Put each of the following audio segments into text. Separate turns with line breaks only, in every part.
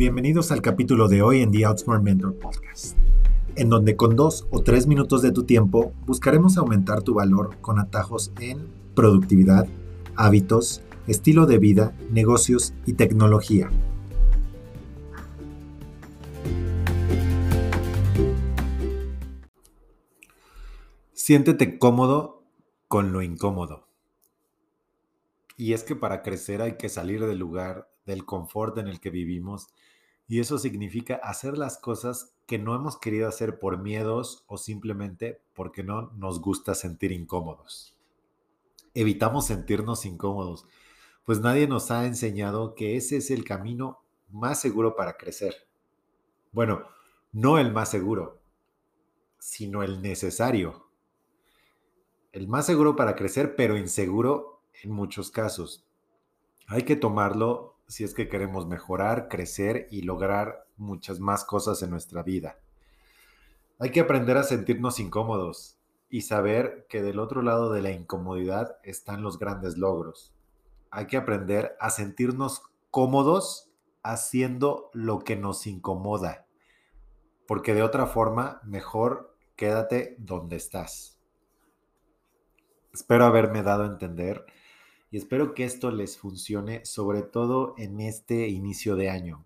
Bienvenidos al capítulo de hoy en The Outsmart Mentor Podcast, en donde con dos o tres minutos de tu tiempo buscaremos aumentar tu valor con atajos en productividad, hábitos, estilo de vida, negocios y tecnología. Siéntete cómodo con lo incómodo. Y es que para crecer hay que salir del lugar, del confort en el que vivimos y eso significa hacer las cosas que no hemos querido hacer por miedos o simplemente porque no nos gusta sentir incómodos. Evitamos sentirnos incómodos, pues nadie nos ha enseñado que ese es el camino más seguro para crecer. Bueno, no el más seguro, sino el necesario. El más seguro para crecer, pero inseguro en muchos casos. Hay que tomarlo si es que queremos mejorar, crecer y lograr muchas más cosas en nuestra vida. Hay que aprender a sentirnos incómodos y saber que del otro lado de la incomodidad están los grandes logros. Hay que aprender a sentirnos cómodos haciendo lo que nos incomoda, porque de otra forma mejor quédate donde estás. Espero haberme dado a entender y espero que esto les funcione, sobre todo en este inicio de año,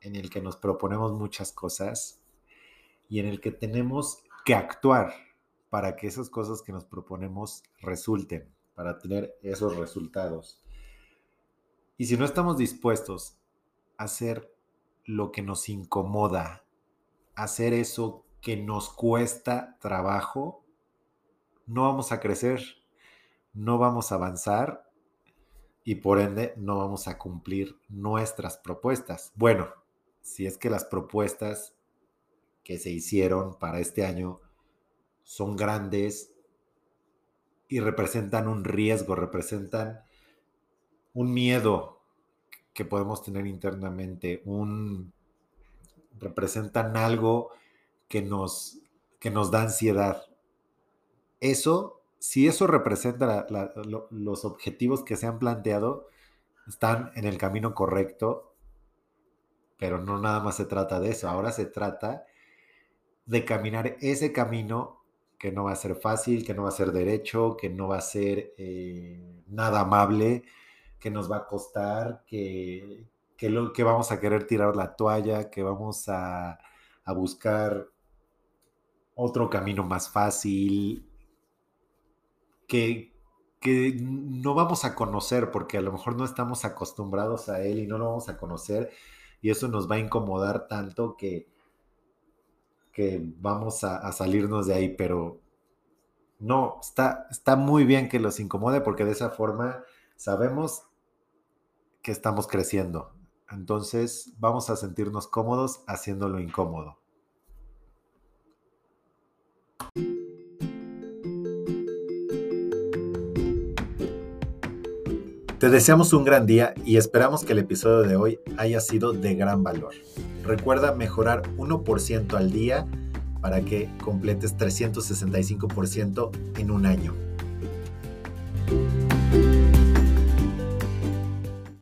en el que nos proponemos muchas cosas y en el que tenemos que actuar para que esas cosas que nos proponemos resulten, para tener esos resultados. Y si no estamos dispuestos a hacer lo que nos incomoda, hacer eso que nos cuesta trabajo, no vamos a crecer, no vamos a avanzar y por ende no vamos a cumplir nuestras propuestas. Bueno, si es que las propuestas que se hicieron para este año son grandes y representan un riesgo, representan un miedo que podemos tener internamente, un representan algo que nos que nos da ansiedad. Eso si eso representa los objetivos que se han planteado, están en el camino correcto, pero no nada más se trata de eso, ahora se trata de caminar ese camino que no va a ser fácil, que no va a ser derecho, que no va a ser eh, nada amable, que nos va a costar, que, lo, que vamos a querer tirar la toalla, que vamos a, a buscar otro camino más fácil, que, no vamos a conocer porque a lo mejor no estamos acostumbrados a él y no lo vamos a conocer y eso nos va a incomodar tanto que, que vamos a, salirnos de ahí, pero no, está, está muy bien que los incomode porque de esa forma sabemos que estamos creciendo. Entonces vamos a sentirnos cómodos haciendo lo incómodo. Te deseamos un gran día y esperamos que el episodio de hoy haya sido de gran valor. Recuerda mejorar 1% al día para que completes 365% en un año.